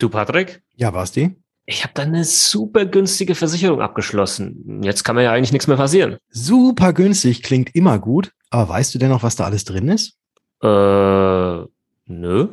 Du, Patrick? Ja, die? Ich habe da eine super günstige Versicherung abgeschlossen. Jetzt kann mir ja eigentlich nichts mehr passieren. Super günstig klingt immer gut, aber weißt du denn noch, was da alles drin ist? Äh, nö.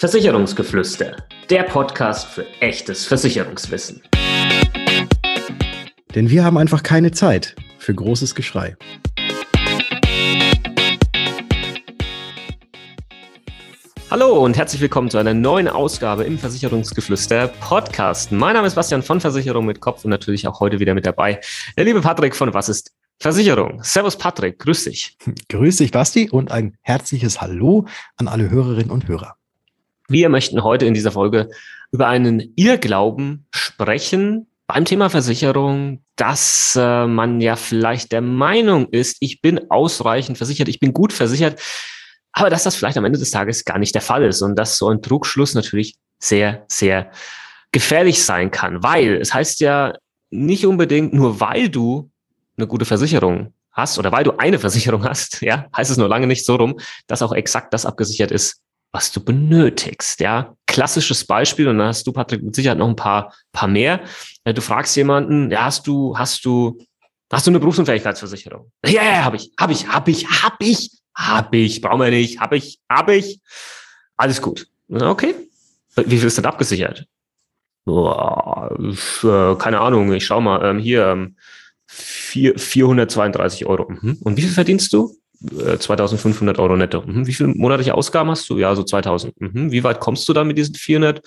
Versicherungsgeflüster, der Podcast für echtes Versicherungswissen. Denn wir haben einfach keine Zeit für großes Geschrei. Hallo und herzlich willkommen zu einer neuen Ausgabe im Versicherungsgeflüster Podcast. Mein Name ist Bastian von Versicherung mit Kopf und natürlich auch heute wieder mit dabei der liebe Patrick von Was ist Versicherung? Servus Patrick, grüß dich. Grüß dich Basti und ein herzliches Hallo an alle Hörerinnen und Hörer. Wir möchten heute in dieser Folge über einen Irrglauben sprechen beim Thema Versicherung, dass äh, man ja vielleicht der Meinung ist, ich bin ausreichend versichert, ich bin gut versichert, aber dass das vielleicht am Ende des Tages gar nicht der Fall ist und dass so ein Druckschluss natürlich sehr, sehr gefährlich sein kann, weil es heißt ja nicht unbedingt nur, weil du eine gute Versicherung hast oder weil du eine Versicherung hast, ja, heißt es nur lange nicht so rum, dass auch exakt das abgesichert ist, was du benötigst, ja. Klassisches Beispiel, und dann hast du, Patrick, mit Sicherheit noch ein paar, paar mehr. Äh, du fragst jemanden, ja, hast du, hast du, hast du eine Berufsunfähigkeitsversicherung? Ja, ja, habe ich, habe ich, habe ich, habe ich. Hab ich, brauchen wir nicht, hab ich, hab ich. Alles gut. Okay. Wie viel ist denn abgesichert? Boah, äh, keine Ahnung, ich schau mal. Ähm, hier, ähm, vier, 432 Euro. Mhm. Und wie viel verdienst du? Äh, 2500 Euro netto. Mhm. Wie viele monatliche Ausgaben hast du? Ja, so 2000. Mhm. Wie weit kommst du dann mit diesen 400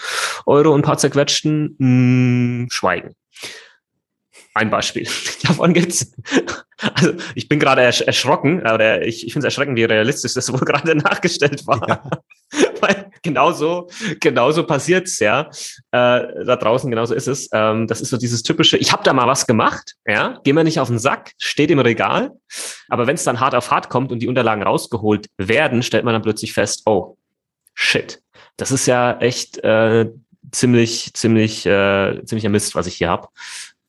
Euro und ein paar zerquetschten? Hm, schweigen. Ein Beispiel. Davon gibt's. Also ich bin gerade ersch erschrocken, oder ich, ich finde es erschreckend, wie realistisch das wohl gerade nachgestellt war. Ja. Weil genauso, genauso passiert's ja. Äh, da draußen genauso ist es. Ähm, das ist so dieses typische, ich habe da mal was gemacht, ja, geh mir nicht auf den Sack, steht im Regal. Aber wenn es dann hart auf hart kommt und die Unterlagen rausgeholt werden, stellt man dann plötzlich fest, oh, shit. Das ist ja echt äh, ziemlich, ziemlich, äh, ziemlicher Mist, was ich hier habe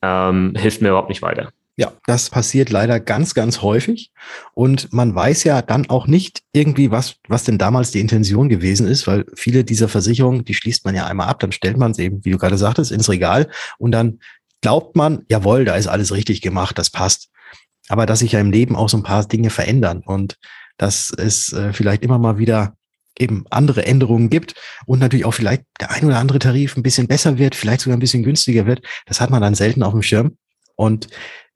ähm, hilft mir überhaupt nicht weiter. Ja, das passiert leider ganz, ganz häufig. Und man weiß ja dann auch nicht irgendwie, was, was denn damals die Intention gewesen ist, weil viele dieser Versicherungen, die schließt man ja einmal ab, dann stellt man es eben, wie du gerade sagtest, ins Regal und dann glaubt man, jawohl, da ist alles richtig gemacht, das passt. Aber dass sich ja im Leben auch so ein paar Dinge verändern und dass es äh, vielleicht immer mal wieder eben andere Änderungen gibt und natürlich auch vielleicht der ein oder andere Tarif ein bisschen besser wird, vielleicht sogar ein bisschen günstiger wird. Das hat man dann selten auf dem Schirm. Und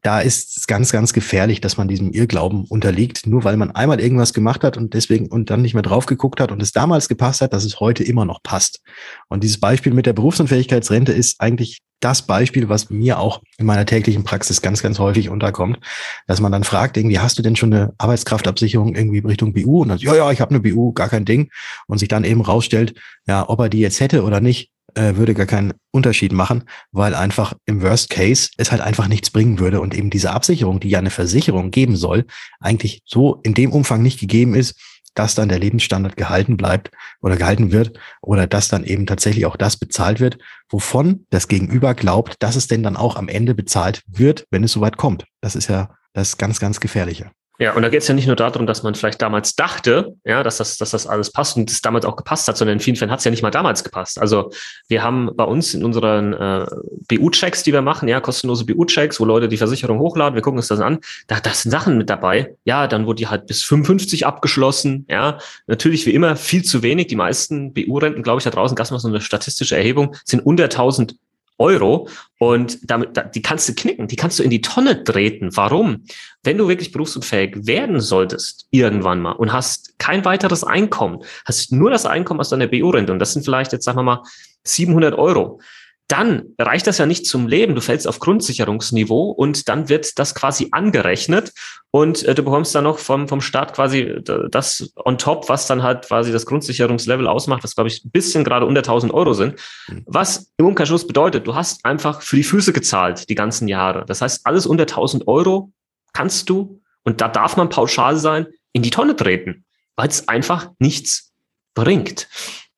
da ist es ganz, ganz gefährlich, dass man diesem Irrglauben unterliegt, nur weil man einmal irgendwas gemacht hat und deswegen und dann nicht mehr drauf geguckt hat und es damals gepasst hat, dass es heute immer noch passt. Und dieses Beispiel mit der Berufsunfähigkeitsrente ist eigentlich das Beispiel, was mir auch in meiner täglichen Praxis ganz, ganz häufig unterkommt, dass man dann fragt, irgendwie, hast du denn schon eine Arbeitskraftabsicherung irgendwie Richtung BU? Und dann, ja, ja, ich habe eine BU, gar kein Ding. Und sich dann eben rausstellt, ja, ob er die jetzt hätte oder nicht, äh, würde gar keinen Unterschied machen, weil einfach im Worst Case es halt einfach nichts bringen würde und eben diese Absicherung, die ja eine Versicherung geben soll, eigentlich so in dem Umfang nicht gegeben ist, dass dann der Lebensstandard gehalten bleibt oder gehalten wird oder dass dann eben tatsächlich auch das bezahlt wird, wovon das Gegenüber glaubt, dass es denn dann auch am Ende bezahlt wird, wenn es soweit kommt. Das ist ja das ganz, ganz Gefährliche. Ja, und da geht es ja nicht nur darum, dass man vielleicht damals dachte, ja, dass das, dass das alles passt und es damals auch gepasst hat, sondern in vielen Fällen hat es ja nicht mal damals gepasst. Also wir haben bei uns in unseren äh, BU-Checks, die wir machen, ja, kostenlose BU-Checks, wo Leute die Versicherung hochladen, wir gucken uns das an, da, da sind Sachen mit dabei. Ja, dann wurde die halt bis 55 abgeschlossen, ja. Natürlich wie immer viel zu wenig. Die meisten BU-Renten, glaube ich, da draußen gab es mal so eine statistische Erhebung, sind unter 1000 Euro und damit, die kannst du knicken, die kannst du in die Tonne treten. Warum? Wenn du wirklich berufsunfähig werden solltest, irgendwann mal, und hast kein weiteres Einkommen, hast nur das Einkommen aus deiner BU-Rente, und das sind vielleicht jetzt, sagen wir mal, 700 Euro, dann reicht das ja nicht zum Leben. Du fällst auf Grundsicherungsniveau und dann wird das quasi angerechnet und äh, du bekommst dann noch vom, vom Staat quasi das on top, was dann halt quasi das Grundsicherungslevel ausmacht, was glaube ich ein bisschen gerade unter 1000 Euro sind. Mhm. Was im Umkehrschluss bedeutet, du hast einfach für die Füße gezahlt die ganzen Jahre. Das heißt, alles unter 1000 Euro kannst du, und da darf man pauschal sein, in die Tonne treten, weil es einfach nichts bringt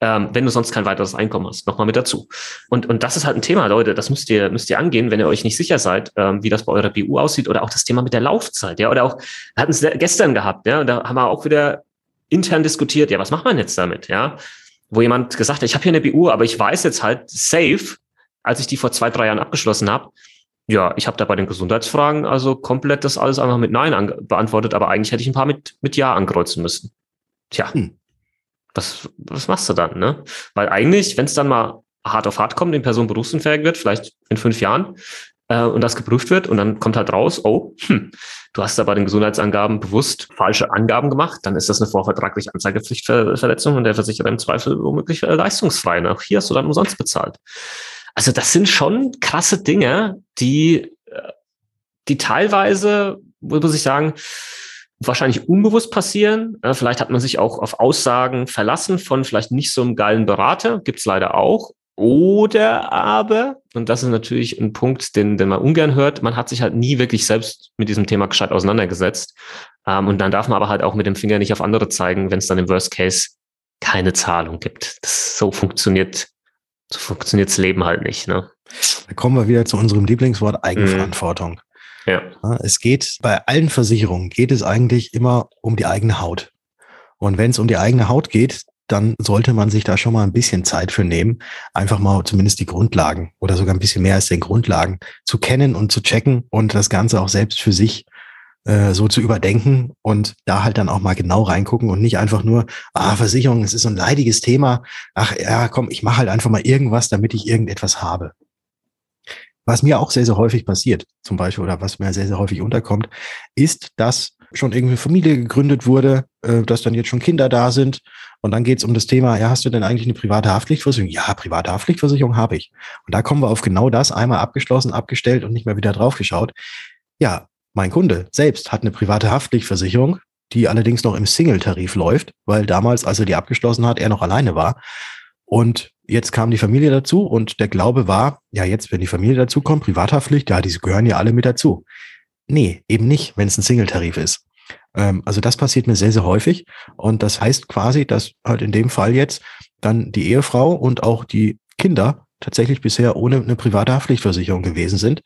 ähm, wenn du sonst kein weiteres Einkommen hast. Nochmal mit dazu. Und, und das ist halt ein Thema, Leute, das müsst ihr, müsst ihr angehen, wenn ihr euch nicht sicher seid, ähm, wie das bei eurer BU aussieht oder auch das Thema mit der Laufzeit, ja, oder auch, wir hatten es gestern gehabt, ja, und da haben wir auch wieder intern diskutiert, ja, was macht man jetzt damit, ja? wo jemand gesagt hat, ich habe hier eine BU, aber ich weiß jetzt halt safe, als ich die vor zwei, drei Jahren abgeschlossen habe, ja, ich habe da bei den Gesundheitsfragen also komplett das alles einfach mit Nein beantwortet, aber eigentlich hätte ich ein paar mit, mit Ja ankreuzen müssen. Tja, hm. Was, was machst du dann, ne? Weil eigentlich, wenn es dann mal hart auf hart kommt, den Person berufsunfähig wird, vielleicht in fünf Jahren, äh, und das geprüft wird und dann kommt halt raus, oh, hm, du hast da bei den Gesundheitsangaben bewusst falsche Angaben gemacht, dann ist das eine vorvertragliche Anzeigepflichtverletzung und der Versicherer im Zweifel womöglich äh, leistungsfrei. Ne? Hier hast du dann umsonst bezahlt. Also das sind schon krasse Dinge, die, äh, die teilweise, muss ich sagen, wahrscheinlich unbewusst passieren. Vielleicht hat man sich auch auf Aussagen verlassen von vielleicht nicht so einem geilen Berater, gibt's leider auch. Oder aber, und das ist natürlich ein Punkt, den, den man ungern hört, man hat sich halt nie wirklich selbst mit diesem Thema gescheit auseinandergesetzt. Ähm, und dann darf man aber halt auch mit dem Finger nicht auf andere zeigen, wenn es dann im Worst Case keine Zahlung gibt. Das so funktioniert, so funktioniert's Leben halt nicht. Ne? Da kommen wir wieder zu unserem Lieblingswort Eigenverantwortung. Ja. Es geht bei allen Versicherungen geht es eigentlich immer um die eigene Haut. Und wenn es um die eigene Haut geht, dann sollte man sich da schon mal ein bisschen Zeit für nehmen, einfach mal zumindest die Grundlagen oder sogar ein bisschen mehr als den Grundlagen zu kennen und zu checken und das Ganze auch selbst für sich äh, so zu überdenken und da halt dann auch mal genau reingucken und nicht einfach nur, ah, Versicherung, es ist so ein leidiges Thema, ach ja, komm, ich mache halt einfach mal irgendwas, damit ich irgendetwas habe. Was mir auch sehr, sehr häufig passiert, zum Beispiel, oder was mir sehr, sehr häufig unterkommt, ist, dass schon irgendwie Familie gegründet wurde, äh, dass dann jetzt schon Kinder da sind. Und dann geht es um das Thema, ja, hast du denn eigentlich eine private Haftpflichtversicherung? Ja, private Haftpflichtversicherung habe ich. Und da kommen wir auf genau das, einmal abgeschlossen, abgestellt und nicht mehr wieder draufgeschaut. Ja, mein Kunde selbst hat eine private Haftpflichtversicherung, die allerdings noch im Single-Tarif läuft, weil damals, als er die abgeschlossen hat, er noch alleine war. Und jetzt kam die Familie dazu und der Glaube war, ja, jetzt, wenn die Familie dazu kommt, Privathaftpflicht, ja, diese gehören ja alle mit dazu. Nee, eben nicht, wenn es ein Single-Tarif ist. Ähm, also das passiert mir sehr, sehr häufig. Und das heißt quasi, dass halt in dem Fall jetzt dann die Ehefrau und auch die Kinder tatsächlich bisher ohne eine private Haftpflichtversicherung gewesen sind.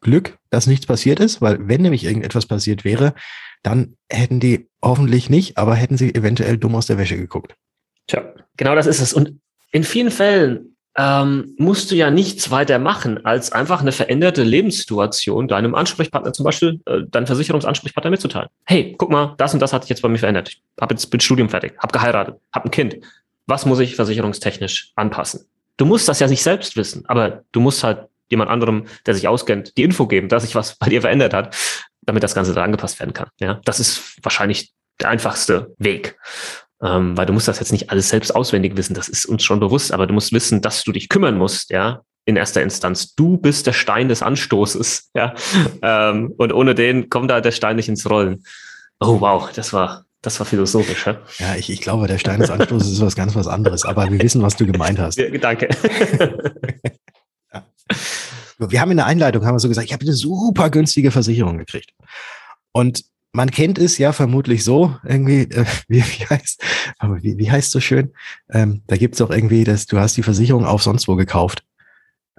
Glück, dass nichts passiert ist, weil wenn nämlich irgendetwas passiert wäre, dann hätten die hoffentlich nicht, aber hätten sie eventuell dumm aus der Wäsche geguckt. Tja, genau das ist es. Und in vielen Fällen ähm, musst du ja nichts weiter machen, als einfach eine veränderte Lebenssituation deinem Ansprechpartner, zum Beispiel äh, deinem Versicherungsansprechpartner mitzuteilen. Hey, guck mal, das und das hat sich jetzt bei mir verändert. Ich habe jetzt mit Studium fertig, habe geheiratet, habe ein Kind. Was muss ich versicherungstechnisch anpassen? Du musst das ja nicht selbst wissen, aber du musst halt jemand anderem, der sich auskennt, die Info geben, dass sich was bei dir verändert hat, damit das Ganze da angepasst werden kann. Ja, das ist wahrscheinlich der einfachste Weg. Ähm, weil du musst das jetzt nicht alles selbst auswendig wissen, das ist uns schon bewusst, aber du musst wissen, dass du dich kümmern musst, ja, in erster Instanz. Du bist der Stein des Anstoßes, ja. Ähm, und ohne den kommt da der Stein nicht ins Rollen. Oh wow, das war, das war philosophisch, ja? Ja, ich, ich glaube, der Stein des Anstoßes ist was ganz was anderes, aber wir wissen, was du gemeint hast. Ja, danke. ja. Wir haben in der Einleitung haben wir so gesagt, ich habe eine super günstige Versicherung gekriegt. Und man kennt es ja vermutlich so, irgendwie, äh, wie, wie heißt, aber wie, wie heißt so schön? Ähm, da gibt's auch irgendwie, dass du hast die Versicherung auf sonst wo gekauft.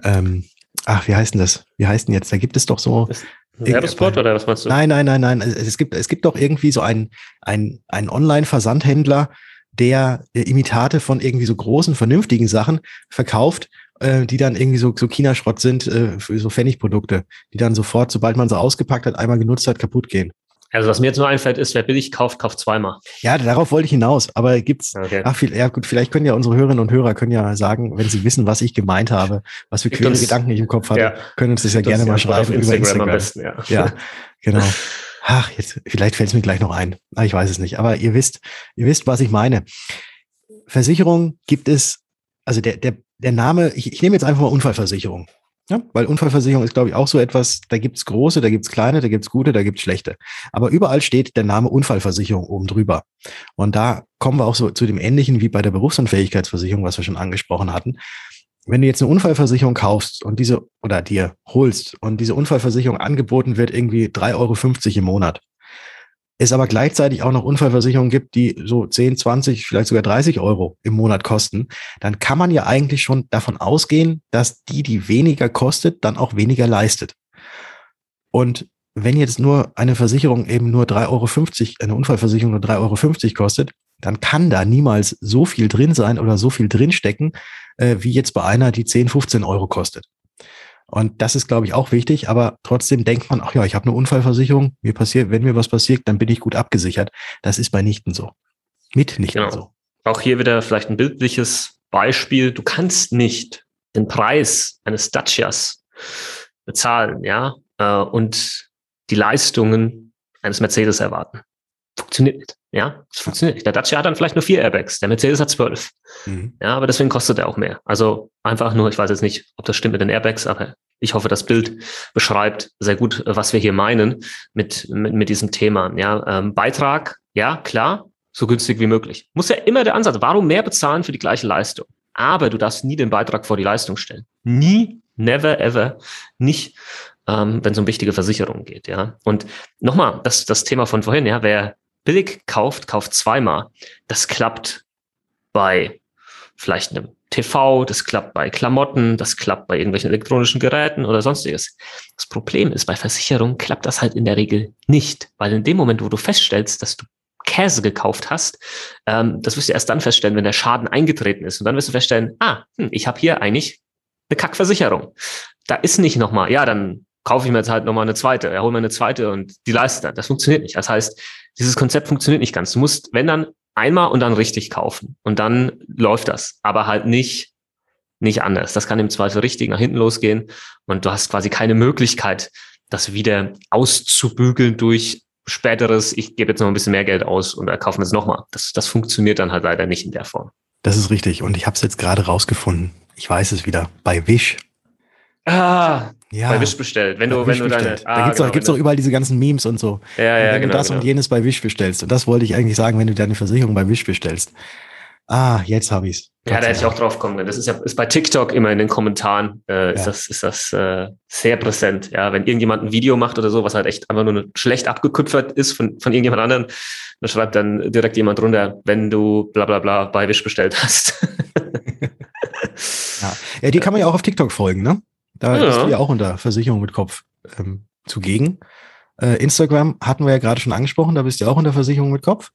Ähm, ach, wie heißt denn das? Wie heißt denn jetzt? Da gibt es doch so. Werbespot oder was meinst du? Nein, nein, nein, nein. Es gibt, es gibt doch irgendwie so einen, einen, einen Online-Versandhändler, der Imitate von irgendwie so großen, vernünftigen Sachen verkauft, äh, die dann irgendwie so, so China-Schrott sind, äh, für so Pfennigprodukte, die dann sofort, sobald man sie ausgepackt hat, einmal genutzt hat, kaputt gehen. Also was mir jetzt nur einfällt, ist, wer billig kauft, kauft zweimal. Ja, darauf wollte ich hinaus. Aber gibt's, okay. ach, viel, ja gut, vielleicht können ja unsere Hörerinnen und Hörer können ja sagen, wenn sie wissen, was ich gemeint habe, was für quere Gedanken ich im Kopf hatte, ja. können uns das ja gerne mal schreiben Instagram über Instagram. Am besten, ja. ja, genau. Ach, jetzt, vielleicht fällt es mir gleich noch ein. Ah, ich weiß es nicht. Aber ihr wisst, ihr wisst, was ich meine. Versicherung gibt es, also der, der, der Name, ich, ich nehme jetzt einfach mal Unfallversicherung. Ja, weil Unfallversicherung ist, glaube ich, auch so etwas, da gibt's große, da gibt's kleine, da gibt's gute, da gibt's schlechte. Aber überall steht der Name Unfallversicherung oben drüber. Und da kommen wir auch so zu dem Ähnlichen wie bei der Berufsunfähigkeitsversicherung, was wir schon angesprochen hatten. Wenn du jetzt eine Unfallversicherung kaufst und diese oder dir holst und diese Unfallversicherung angeboten wird, irgendwie 3,50 Euro im Monat, es aber gleichzeitig auch noch Unfallversicherungen gibt, die so 10, 20, vielleicht sogar 30 Euro im Monat kosten, dann kann man ja eigentlich schon davon ausgehen, dass die, die weniger kostet, dann auch weniger leistet. Und wenn jetzt nur eine Versicherung eben nur 3,50 Euro, eine Unfallversicherung nur 3,50 Euro kostet, dann kann da niemals so viel drin sein oder so viel drinstecken, äh, wie jetzt bei einer, die 10, 15 Euro kostet. Und das ist, glaube ich, auch wichtig, aber trotzdem denkt man, ach ja, ich habe eine Unfallversicherung, mir passiert, wenn mir was passiert, dann bin ich gut abgesichert. Das ist bei Nichten so. Mitnichten genau. so. Auch hier wieder vielleicht ein bildliches Beispiel. Du kannst nicht den Preis eines Dacias bezahlen, ja, äh, und die Leistungen eines Mercedes erwarten. Funktioniert nicht. Ja, das funktioniert nicht. Der Dacia hat dann vielleicht nur vier Airbags, der Mercedes hat zwölf. Mhm. Ja, aber deswegen kostet er auch mehr. Also einfach nur, ich weiß jetzt nicht, ob das stimmt mit den Airbags, aber ich hoffe, das Bild beschreibt sehr gut, was wir hier meinen mit, mit, mit diesem Thema. Ja, ähm, Beitrag, ja, klar, so günstig wie möglich. Muss ja immer der Ansatz. Warum mehr bezahlen für die gleiche Leistung? Aber du darfst nie den Beitrag vor die Leistung stellen. Nie, never, ever, nicht, ähm, wenn es um wichtige Versicherungen geht. Ja. Und nochmal, das, das Thema von vorhin, ja, wer billig kauft, kauft zweimal. Das klappt bei vielleicht einem TV, das klappt bei Klamotten, das klappt bei irgendwelchen elektronischen Geräten oder sonstiges. Das Problem ist, bei Versicherungen klappt das halt in der Regel nicht, weil in dem Moment, wo du feststellst, dass du Käse gekauft hast, ähm, das wirst du erst dann feststellen, wenn der Schaden eingetreten ist. Und dann wirst du feststellen, ah, hm, ich habe hier eigentlich eine Kackversicherung. Da ist nicht nochmal, ja, dann kaufe ich mir jetzt halt nochmal eine zweite, ja, hol mir eine zweite und die leistet dann. Das funktioniert nicht. Das heißt, dieses Konzept funktioniert nicht ganz. Du musst, wenn dann, einmal und dann richtig kaufen. Und dann läuft das. Aber halt nicht, nicht anders. Das kann im Zweifel richtig nach hinten losgehen. Und du hast quasi keine Möglichkeit, das wieder auszubügeln durch späteres, ich gebe jetzt noch ein bisschen mehr Geld aus und erkaufen es nochmal. Das, das funktioniert dann halt leider nicht in der Form. Das ist richtig. Und ich habe es jetzt gerade rausgefunden. Ich weiß es wieder. Bei Wish. Ah, ja. bei Wish bestellt. Wenn du, wenn du deine. Ah, da gibt's genau, auch, gibt's auch überall diese ganzen Memes und so. Ja, ja, wenn genau, du das genau. und jenes bei Wish bestellst. Und das wollte ich eigentlich sagen, wenn du deine Versicherung bei Wish bestellst. Ah, jetzt habe ich's. Ja, da hätte ich auch drauf kommen können. Das ist ja ist bei TikTok immer in den Kommentaren äh, ist ja. das ist das äh, sehr präsent. Ja, wenn irgendjemand ein Video macht oder so, was halt echt einfach nur schlecht abgekupfert ist von von irgendjemand anderen, dann schreibt dann direkt jemand drunter, wenn du bla bla bla bei Wish bestellt hast. ja. ja, die kann man ja auch auf TikTok folgen, ne? Da ja. bist du ja auch unter Versicherung mit Kopf ähm, zugegen. Äh, Instagram hatten wir ja gerade schon angesprochen, da bist du ja auch unter Versicherung mit Kopf.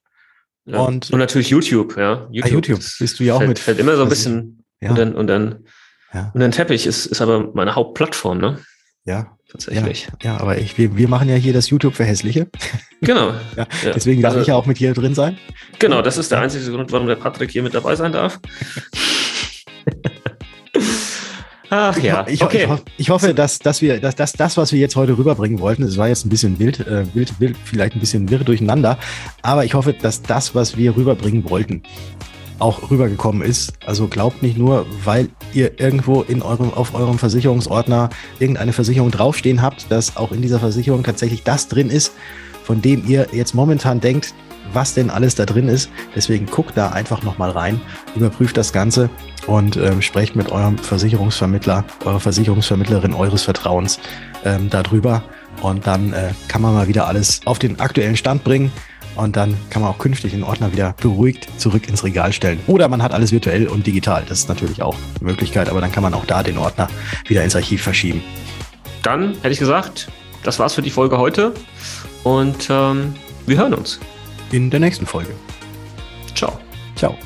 Ja. Und, und natürlich YouTube, ja. YouTube, ah, YouTube bist du ja auch fällt, mit. Fällt immer so ein bisschen ja. und dann, und dann, ja. und dann Teppich ist, ist aber meine Hauptplattform, ne? Ja. Tatsächlich. Ja, ja aber ich, wir, wir machen ja hier das YouTube für Hässliche. Genau. ja, deswegen darf also, ich ja auch mit hier drin sein. Genau, das ist der einzige Grund, warum der Patrick hier mit dabei sein darf. Ach ja, ich, okay. ich, ich, hoffe, dass, dass wir, dass, dass das, was wir jetzt heute rüberbringen wollten, es war jetzt ein bisschen wild, äh, wild, wild, vielleicht ein bisschen wirr durcheinander, aber ich hoffe, dass das, was wir rüberbringen wollten, auch rübergekommen ist. Also glaubt nicht nur, weil ihr irgendwo in eurem, auf eurem Versicherungsordner irgendeine Versicherung draufstehen habt, dass auch in dieser Versicherung tatsächlich das drin ist, von dem ihr jetzt momentan denkt, was denn alles da drin ist. Deswegen guckt da einfach nochmal rein, überprüft das Ganze und ähm, sprecht mit eurem Versicherungsvermittler, eurer Versicherungsvermittlerin eures Vertrauens ähm, darüber. Und dann äh, kann man mal wieder alles auf den aktuellen Stand bringen. Und dann kann man auch künftig den Ordner wieder beruhigt zurück ins Regal stellen. Oder man hat alles virtuell und digital. Das ist natürlich auch eine Möglichkeit, aber dann kann man auch da den Ordner wieder ins Archiv verschieben. Dann hätte ich gesagt, das war's für die Folge heute. Und ähm, wir hören uns in der nächsten Folge. Ciao. Ciao.